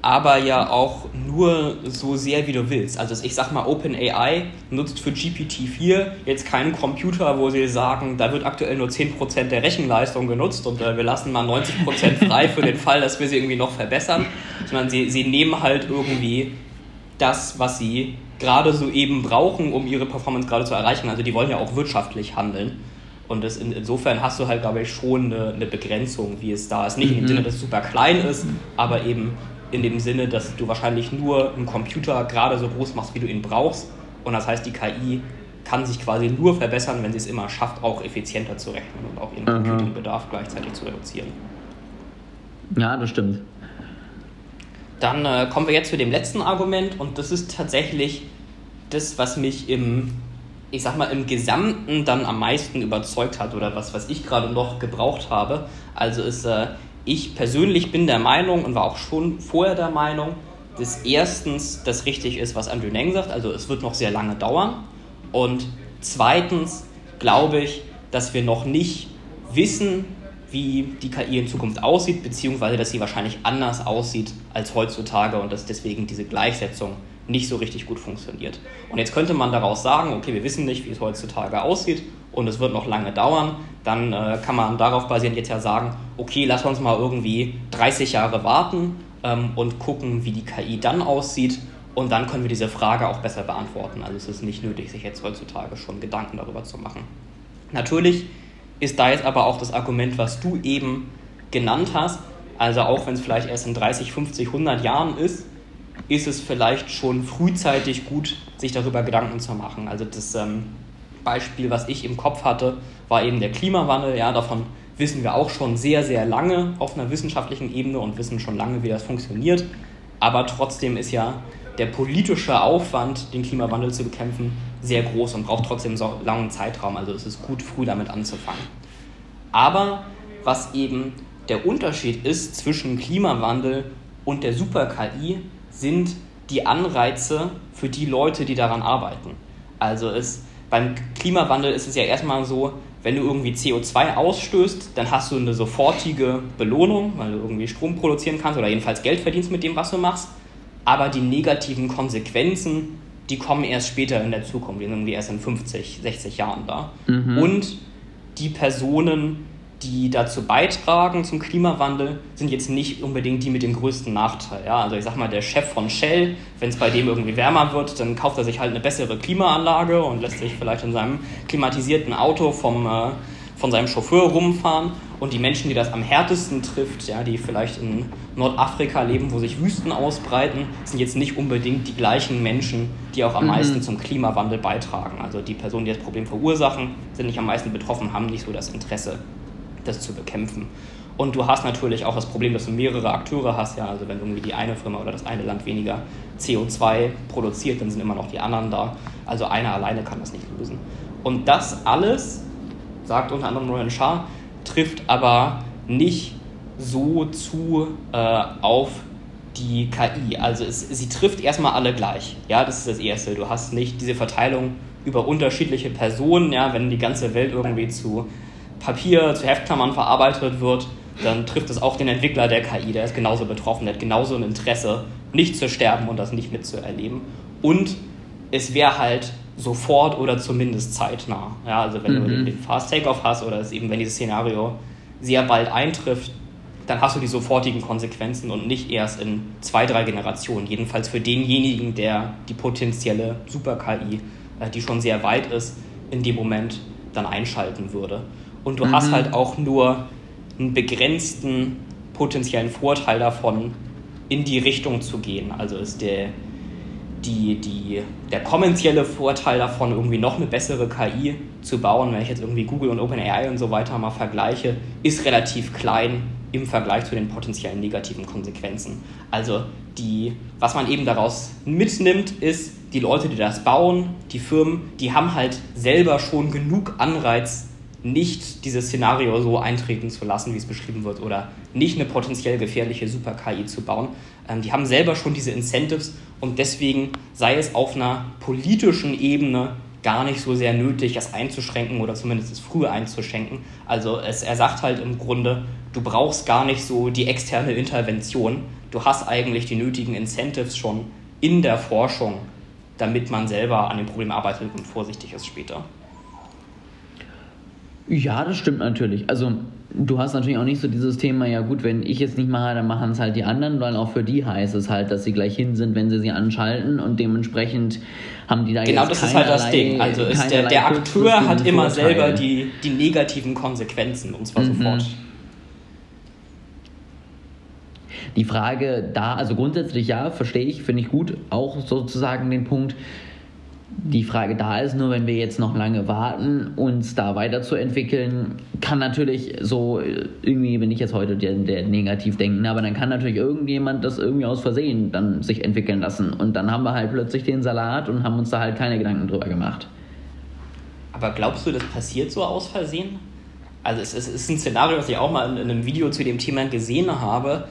aber ja auch nur so sehr, wie du willst. Also ich sag mal, OpenAI nutzt für GPT-4 jetzt keinen Computer, wo sie sagen, da wird aktuell nur 10% der Rechenleistung genutzt und äh, wir lassen mal 90% frei für den Fall, dass wir sie irgendwie noch verbessern, sondern sie, sie nehmen halt irgendwie das, was sie gerade so eben brauchen, um ihre Performance gerade zu erreichen. Also die wollen ja auch wirtschaftlich handeln. Und das in, insofern hast du halt, glaube ich, schon eine, eine Begrenzung, wie es da ist. Nicht mhm. im Sinne, dass es super klein ist, aber eben in dem Sinne, dass du wahrscheinlich nur einen Computer gerade so groß machst, wie du ihn brauchst Und das heißt, die KI kann sich quasi nur verbessern, wenn sie es immer schafft, auch effizienter zu rechnen und auch ihren Computingbedarf gleichzeitig zu reduzieren. Ja, das stimmt. Dann äh, kommen wir jetzt zu dem letzten Argument und das ist tatsächlich das, was mich im, ich sag mal, im Gesamten dann am meisten überzeugt hat oder was, was ich gerade noch gebraucht habe. Also ist, äh, ich persönlich bin der Meinung und war auch schon vorher der Meinung, dass erstens das richtig ist, was Andrew Neng sagt, also es wird noch sehr lange dauern. Und zweitens glaube ich, dass wir noch nicht wissen, wie die KI in Zukunft aussieht, beziehungsweise dass sie wahrscheinlich anders aussieht als heutzutage und dass deswegen diese Gleichsetzung nicht so richtig gut funktioniert. Und jetzt könnte man daraus sagen, okay, wir wissen nicht, wie es heutzutage aussieht und es wird noch lange dauern, dann äh, kann man darauf basierend jetzt ja sagen, okay, lass uns mal irgendwie 30 Jahre warten ähm, und gucken, wie die KI dann aussieht und dann können wir diese Frage auch besser beantworten. Also es ist nicht nötig, sich jetzt heutzutage schon Gedanken darüber zu machen. Natürlich ist da jetzt aber auch das Argument, was du eben genannt hast. Also auch wenn es vielleicht erst in 30, 50, 100 Jahren ist, ist es vielleicht schon frühzeitig gut, sich darüber Gedanken zu machen. Also das ähm, Beispiel, was ich im Kopf hatte, war eben der Klimawandel. Ja, davon wissen wir auch schon sehr, sehr lange auf einer wissenschaftlichen Ebene und wissen schon lange, wie das funktioniert. Aber trotzdem ist ja der politische Aufwand, den Klimawandel zu bekämpfen, sehr groß und braucht trotzdem so langen Zeitraum. Also es ist gut, früh damit anzufangen. Aber was eben der Unterschied ist zwischen Klimawandel und der Super-KI, sind die Anreize für die Leute, die daran arbeiten. Also es, beim Klimawandel ist es ja erstmal so, wenn du irgendwie CO2 ausstößt, dann hast du eine sofortige Belohnung, weil du irgendwie Strom produzieren kannst oder jedenfalls Geld verdienst mit dem, was du machst aber die negativen Konsequenzen, die kommen erst später in der Zukunft, die sind irgendwie erst in 50, 60 Jahren da. Mhm. Und die Personen, die dazu beitragen zum Klimawandel, sind jetzt nicht unbedingt die mit dem größten Nachteil. Ja? Also ich sag mal, der Chef von Shell, wenn es bei dem irgendwie wärmer wird, dann kauft er sich halt eine bessere Klimaanlage und lässt sich vielleicht in seinem klimatisierten Auto vom, äh, von seinem Chauffeur rumfahren und die Menschen, die das am härtesten trifft, ja, die vielleicht in Nordafrika leben, wo sich Wüsten ausbreiten, sind jetzt nicht unbedingt die gleichen Menschen, die auch am mhm. meisten zum Klimawandel beitragen. Also die Personen, die das Problem verursachen, sind nicht am meisten betroffen, haben nicht so das Interesse, das zu bekämpfen. Und du hast natürlich auch das Problem, dass du mehrere Akteure hast. Ja, also wenn irgendwie die eine Firma oder das eine Land weniger CO2 produziert, dann sind immer noch die anderen da. Also einer alleine kann das nicht lösen. Und das alles, sagt unter anderem Royan Shah, trifft aber nicht so zu äh, auf die KI. Also es, sie trifft erstmal alle gleich. Ja, das ist das Erste. Du hast nicht diese Verteilung über unterschiedliche Personen. Ja, wenn die ganze Welt irgendwie zu Papier, zu Heftklammern verarbeitet wird, dann trifft es auch den Entwickler der KI. Der ist genauso betroffen, der hat genauso ein Interesse, nicht zu sterben und das nicht mitzuerleben. Und es wäre halt sofort oder zumindest zeitnah. Ja, also wenn mhm. du den Fast Takeoff hast oder es eben, wenn dieses Szenario sehr bald eintrifft, dann hast du die sofortigen Konsequenzen und nicht erst in zwei, drei Generationen. Jedenfalls für denjenigen, der die potenzielle Super-KI, äh, die schon sehr weit ist, in dem Moment dann einschalten würde. Und du mhm. hast halt auch nur einen begrenzten potenziellen Vorteil davon, in die Richtung zu gehen. Also ist der, die, die, der kommerzielle Vorteil davon, irgendwie noch eine bessere KI zu bauen, wenn ich jetzt irgendwie Google und OpenAI und so weiter mal vergleiche, ist relativ klein im Vergleich zu den potenziellen negativen Konsequenzen. Also die, was man eben daraus mitnimmt, ist, die Leute, die das bauen, die Firmen, die haben halt selber schon genug Anreiz, nicht dieses Szenario so eintreten zu lassen, wie es beschrieben wird, oder nicht eine potenziell gefährliche Super-KI zu bauen. Ähm, die haben selber schon diese Incentives und deswegen sei es auf einer politischen Ebene gar nicht so sehr nötig, das einzuschränken oder zumindest es früher einzuschränken. Also es, er sagt halt im Grunde, du brauchst gar nicht so die externe Intervention. Du hast eigentlich die nötigen Incentives schon in der Forschung, damit man selber an dem Problem arbeitet und vorsichtig ist später. Ja, das stimmt natürlich. Also du hast natürlich auch nicht so dieses Thema, ja gut, wenn ich es nicht mache, dann machen es halt die anderen, weil auch für die heißt es halt, dass sie gleich hin sind, wenn sie sie anschalten und dementsprechend haben die da Genau, das ist halt das Ding. Also ist der, der Akteur hat immer Vorteil. selber die, die negativen Konsequenzen und zwar mhm. sofort. Die Frage da, also grundsätzlich ja, verstehe ich, finde ich gut, auch sozusagen den Punkt, Die Frage da ist nur, wenn wir jetzt noch lange warten, uns da weiterzuentwickeln, kann natürlich so irgendwie, bin ich jetzt heute der, der negativ denken, aber dann kann natürlich irgendjemand das irgendwie aus Versehen dann sich entwickeln lassen. Und dann haben wir halt plötzlich den Salat und haben uns da halt keine Gedanken drüber gemacht. Aber glaubst du, das passiert so aus Versehen? Also es, es ist ein Szenario, das ich auch mal in, in einem Video zu dem Thema gesehen habe,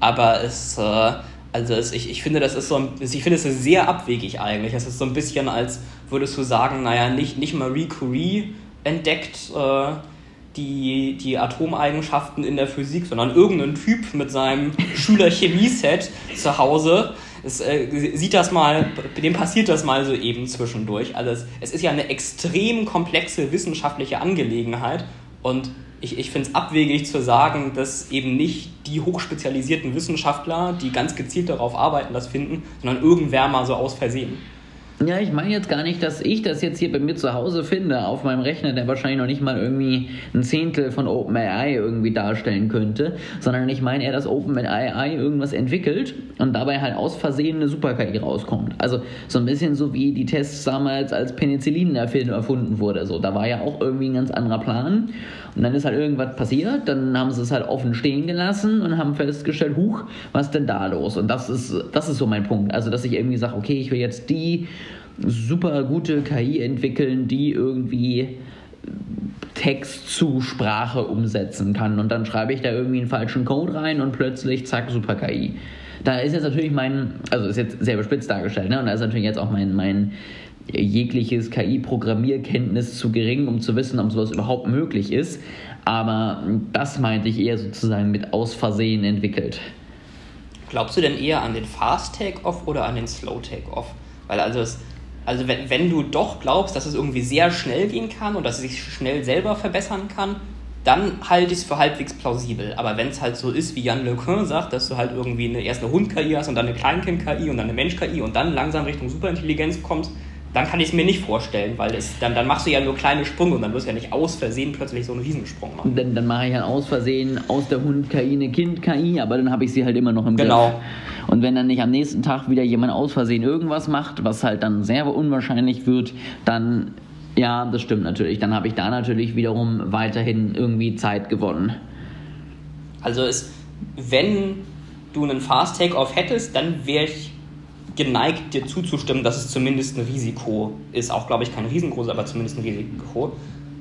aber es äh, also es, ich, ich finde, das ist so ein, ich finde es sehr abwegig eigentlich. Es ist so ein bisschen, als würdest du sagen, naja, nicht, nicht Marie Curie entdeckt äh, die, die Atomeigenschaften in der Physik, sondern irgendein Typ mit seinem Schüler-Chemie-Set zu Hause. Es, äh, sieht das mal, dem passiert das mal so eben zwischendurch. Also es, es ist ja eine extrem komplexe wissenschaftliche Angelegenheit und ich, ich finde es abwegig zu sagen, dass eben nicht die hochspezialisierten Wissenschaftler, die ganz gezielt darauf arbeiten, das finden, sondern irgendwer mal so aus Versehen. Ja, ich meine jetzt gar nicht, dass ich das jetzt hier bei mir zu Hause finde, auf meinem Rechner, der wahrscheinlich noch nicht mal irgendwie ein Zehntel von OpenAI irgendwie darstellen könnte, sondern ich meine eher, dass OpenAI irgendwas entwickelt und dabei halt aus Versehen eine Super-KI rauskommt. Also so ein bisschen so wie die Tests damals als Penicillin erfunden wurde. So, da war ja auch irgendwie ein ganz anderer Plan und dann ist halt irgendwas passiert, dann haben sie es halt offen stehen gelassen und haben festgestellt, huch, was ist denn da los? Und das ist, das ist so mein Punkt. Also, dass ich irgendwie sage, okay, ich will jetzt die super gute KI entwickeln, die irgendwie Text zu Sprache umsetzen kann. Und dann schreibe ich da irgendwie einen falschen Code rein und plötzlich, zack, super KI. Da ist jetzt natürlich mein, also ist jetzt sehr bespitzt dargestellt, ne? Und da ist natürlich jetzt auch mein, mein jegliches KI-Programmierkenntnis zu gering, um zu wissen, ob sowas überhaupt möglich ist. Aber das meinte ich eher sozusagen mit aus Versehen entwickelt. Glaubst du denn eher an den Fast Take-Off oder an den Slow Take-Off? Weil also es, also wenn, wenn du doch glaubst, dass es irgendwie sehr schnell gehen kann und dass es sich schnell selber verbessern kann, dann halte ich es für halbwegs plausibel. Aber wenn es halt so ist, wie Jan LeCun sagt, dass du halt irgendwie eine, erst eine Hund-KI hast und dann eine Kleinkind-KI und dann eine Mensch-KI und dann langsam Richtung Superintelligenz kommst, dann kann ich es mir nicht vorstellen, weil es, dann, dann machst du ja nur kleine Sprünge und dann wirst du ja nicht aus Versehen plötzlich so einen Riesensprung machen. Dann, dann mache ich ja aus Versehen aus der Hund-KI eine Kind-KI, aber dann habe ich sie halt immer noch im genau. Griff. Und wenn dann nicht am nächsten Tag wieder jemand aus Versehen irgendwas macht, was halt dann sehr unwahrscheinlich wird, dann, ja, das stimmt natürlich. Dann habe ich da natürlich wiederum weiterhin irgendwie Zeit gewonnen. Also es, wenn du einen Fast Take-Off hättest, dann wäre ich geneigt, dir zuzustimmen, dass es zumindest ein Risiko ist. Auch, glaube ich, kein riesengroßes, aber zumindest ein Risiko.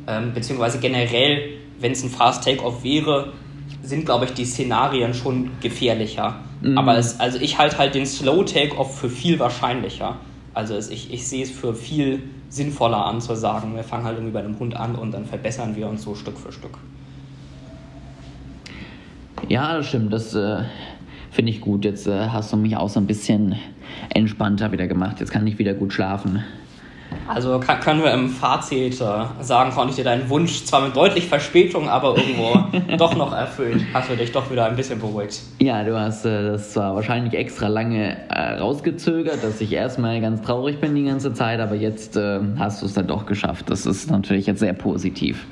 Ähm, beziehungsweise generell, wenn es ein Fast Takeoff wäre, sind, glaube ich, die Szenarien schon gefährlicher. Mhm. Aber es, also ich halte halt den Slow Takeoff für viel wahrscheinlicher. Also es, ich, ich sehe es für viel sinnvoller an zu sagen, wir fangen halt irgendwie bei einem Hund an und dann verbessern wir uns so Stück für Stück. Ja, das stimmt. Das äh, finde ich gut. Jetzt äh, hast du mich auch so ein bisschen entspannter wieder gemacht. Jetzt kann ich wieder gut schlafen. Also kann, können wir im Fazit äh, sagen, konnte ich dir deinen Wunsch zwar mit deutlich Verspätung, aber irgendwo doch noch erfüllt. Hast du dich doch wieder ein bisschen beruhigt. Ja, du hast äh, das zwar wahrscheinlich extra lange äh, rausgezögert, dass ich erstmal ganz traurig bin die ganze Zeit, aber jetzt äh, hast du es dann doch geschafft. Das ist natürlich jetzt sehr positiv.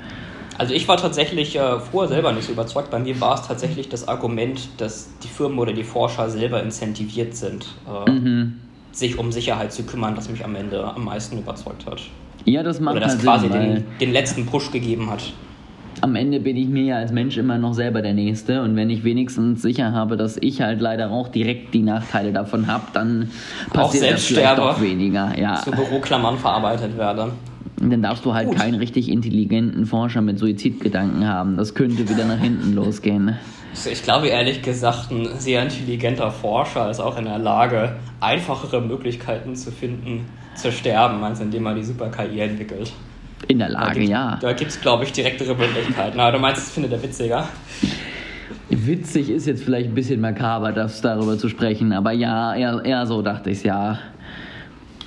Also ich war tatsächlich äh, vorher selber nicht so überzeugt. Bei mir war es tatsächlich das Argument, dass die Firmen oder die Forscher selber incentiviert sind, äh, mhm. Sich um Sicherheit zu kümmern, das mich am Ende am meisten überzeugt hat. Ja, das macht Oder das halt quasi Sinn, den, den letzten Push gegeben hat. Am Ende bin ich mir ja als Mensch immer noch selber der Nächste und wenn ich wenigstens sicher habe, dass ich halt leider auch direkt die Nachteile davon habe, dann passiert das vielleicht doch weniger. Ja. Zu Büroklammern verarbeitet werde. Dann darfst du halt Gut. keinen richtig intelligenten Forscher mit Suizidgedanken haben. Das könnte wieder nach hinten losgehen. Ich glaube ehrlich gesagt, ein sehr intelligenter Forscher ist auch in der Lage, einfachere Möglichkeiten zu finden, zu sterben, als indem er die Super-KI entwickelt. In der Lage, da ja. Da gibt es, glaube ich, direktere Möglichkeiten. Na, du meinst, das findet er witziger? Witzig ist jetzt vielleicht ein bisschen makaber, das darüber zu sprechen, aber ja, eher, eher so dachte ich es, ja.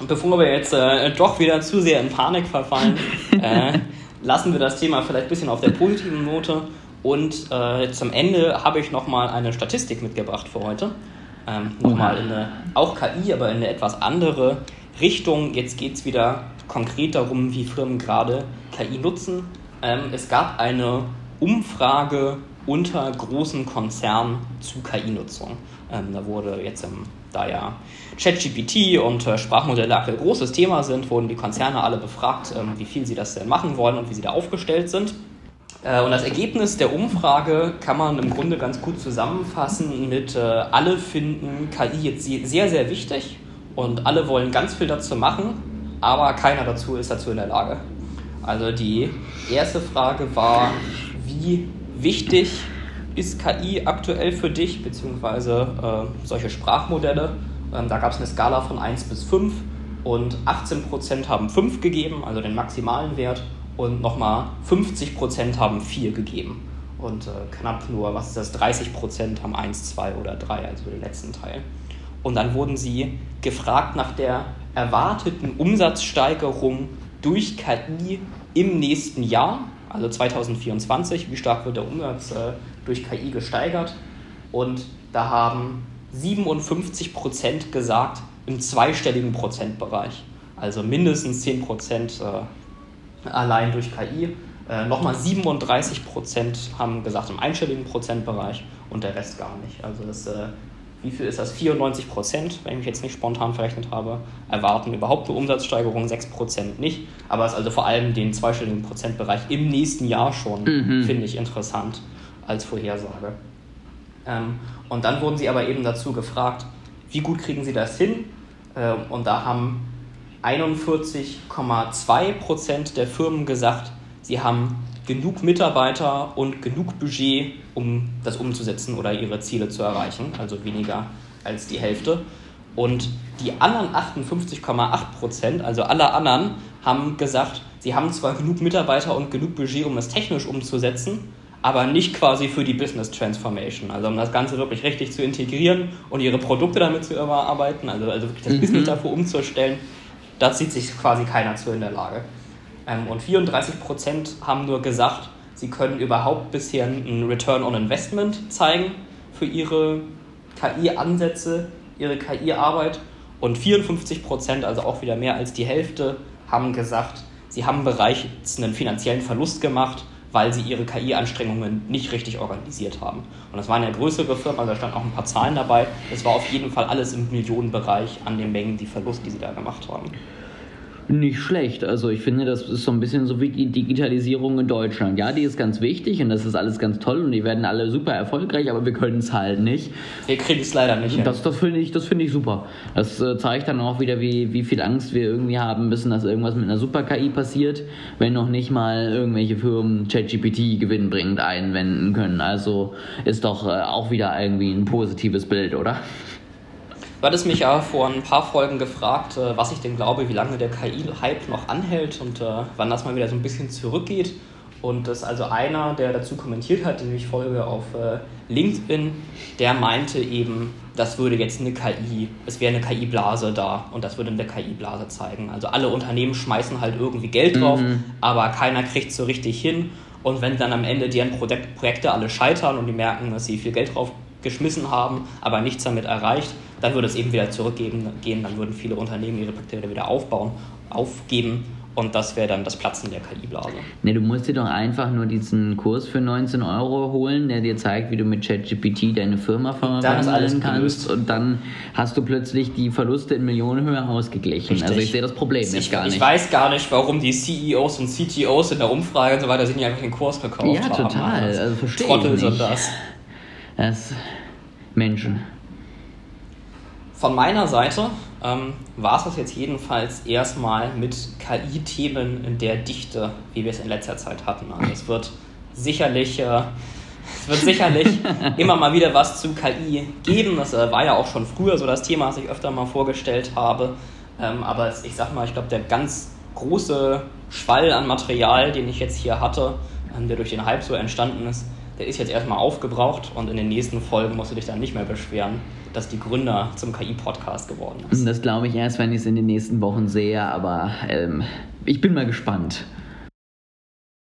Und bevor wir jetzt äh, doch wieder zu sehr in Panik verfallen, äh, lassen wir das Thema vielleicht ein bisschen auf der positiven Note. Und äh, zum Ende habe ich nochmal eine Statistik mitgebracht für heute. Ähm, nochmal in eine, auch KI, aber in eine etwas andere Richtung. Jetzt geht es wieder konkret darum, wie Firmen gerade KI nutzen. Ähm, es gab eine Umfrage unter großen Konzernen zu KI-Nutzung. Ähm, da wurde jetzt im da ja ChatGPT und äh, Sprachmodelle aktuell großes Thema sind, wurden die Konzerne alle befragt, ähm, wie viel sie das denn machen wollen und wie sie da aufgestellt sind. Äh, und das Ergebnis der Umfrage kann man im Grunde ganz gut zusammenfassen mit, äh, alle finden KI jetzt sehr, sehr wichtig und alle wollen ganz viel dazu machen, aber keiner dazu ist dazu in der Lage. Also die erste Frage war, wie wichtig ist KI aktuell für dich, beziehungsweise äh, solche Sprachmodelle? Ähm, da gab es eine Skala von 1 bis 5 und 18% haben 5 gegeben, also den maximalen Wert, und nochmal 50% haben 4 gegeben. Und äh, knapp nur, was ist das, 30% haben 1, 2 oder 3, also den letzten Teil. Und dann wurden sie gefragt nach der erwarteten Umsatzsteigerung durch KI im nächsten Jahr, also 2024, wie stark wird der Umsatz äh, durch KI gesteigert. Und da haben 57 Prozent gesagt, im zweistelligen Prozentbereich. Also mindestens 10 Prozent äh, allein durch KI. Äh, Nochmal 37 Prozent haben gesagt im einstelligen Prozentbereich und der Rest gar nicht. Also das, äh, wie viel ist das? 94 Prozent, wenn ich mich jetzt nicht spontan verrechnet habe, erwarten überhaupt eine Umsatzsteigerung, 6 Prozent nicht. Aber es ist also vor allem den zweistelligen Prozentbereich im nächsten Jahr schon, mhm. finde ich interessant als Vorhersage. Ähm, und dann wurden sie aber eben dazu gefragt, wie gut kriegen sie das hin? Ähm, und da haben 41,2 Prozent der Firmen gesagt, sie haben genug Mitarbeiter und genug Budget, um das umzusetzen oder ihre Ziele zu erreichen, also weniger als die Hälfte. Und die anderen 58,8 Prozent, also alle anderen, haben gesagt, sie haben zwar genug Mitarbeiter und genug Budget, um es technisch umzusetzen, aber nicht quasi für die Business Transformation. Also um das Ganze wirklich richtig zu integrieren und ihre Produkte damit zu überarbeiten, also, also wirklich das mhm. Business dafür umzustellen, da zieht sich quasi keiner zu in der Lage. Ähm, und 34 Prozent haben nur gesagt, sie können überhaupt bisher einen Return on Investment zeigen für ihre KI-Ansätze, ihre KI-Arbeit. Und 54 Prozent, also auch wieder mehr als die Hälfte, haben gesagt, sie haben bereits einen finanziellen Verlust gemacht weil sie ihre KI-Anstrengungen nicht richtig organisiert haben. Und das waren ja größere Firmen, also da standen auch ein paar Zahlen dabei. Es war auf jeden Fall alles im Millionenbereich an den Mengen, die Verlust, die sie da gemacht haben. Nicht schlecht. Also ich finde, das ist so ein bisschen so wie die Digitalisierung in Deutschland. Ja, die ist ganz wichtig und das ist alles ganz toll und die werden alle super erfolgreich, aber wir können es halt nicht. Wir kriegen es leider nicht. Das, das finde ich, find ich super. Das äh, zeigt dann auch wieder, wie, wie viel Angst wir irgendwie haben müssen, dass irgendwas mit einer Super-KI passiert, wenn noch nicht mal irgendwelche Firmen ChatGPT gewinnbringend einwenden können. Also ist doch äh, auch wieder irgendwie ein positives Bild, oder? Du hattest mich ja vor ein paar Folgen gefragt, äh, was ich denn glaube, wie lange der KI-Hype noch anhält und äh, wann das mal wieder so ein bisschen zurückgeht. Und das ist also einer, der dazu kommentiert hat, den ich folge auf äh, LinkedIn, der meinte eben, das würde jetzt eine KI, es wäre eine KI-Blase da und das würde eine KI-Blase zeigen. Also alle Unternehmen schmeißen halt irgendwie Geld drauf, mhm. aber keiner kriegt so richtig hin. Und wenn dann am Ende deren Projekte alle scheitern und die merken, dass sie viel Geld drauf geschmissen haben, aber nichts damit erreicht, dann würde es eben wieder zurückgehen, dann würden viele Unternehmen ihre Projekte wieder aufbauen, aufgeben und das wäre dann das Platzen der KI-Blase. Ne, du musst dir doch einfach nur diesen Kurs für 19 Euro holen, der dir zeigt, wie du mit ChatGPT deine Firma verwandeln kannst. Und dann hast du plötzlich die Verluste in Millionenhöhe ausgeglichen. Richtig. Also ich sehe das Problem ich, jetzt gar nicht. Ich weiß gar nicht, warum die CEOs und CTOs in der Umfrage und so weiter sich nicht einfach den Kurs gekauft ja, haben. Ja, total. Also, also verstehe Trottel sind das. Das Menschen. Von meiner Seite ähm, war es das jetzt jedenfalls erstmal mit KI-Themen in der Dichte, wie wir es in letzter Zeit hatten. Also es wird sicherlich, äh, es wird sicherlich immer mal wieder was zu KI geben. Das äh, war ja auch schon früher so das Thema, das ich öfter mal vorgestellt habe. Ähm, aber es, ich sag mal, ich glaube, der ganz große Schwall an Material, den ich jetzt hier hatte, ähm, der durch den Hype so entstanden ist, der ist jetzt erstmal aufgebraucht und in den nächsten Folgen musst du dich dann nicht mehr beschweren, dass die Gründer zum KI-Podcast geworden ist. Das glaube ich erst, wenn ich es in den nächsten Wochen sehe, aber ähm, ich bin mal gespannt.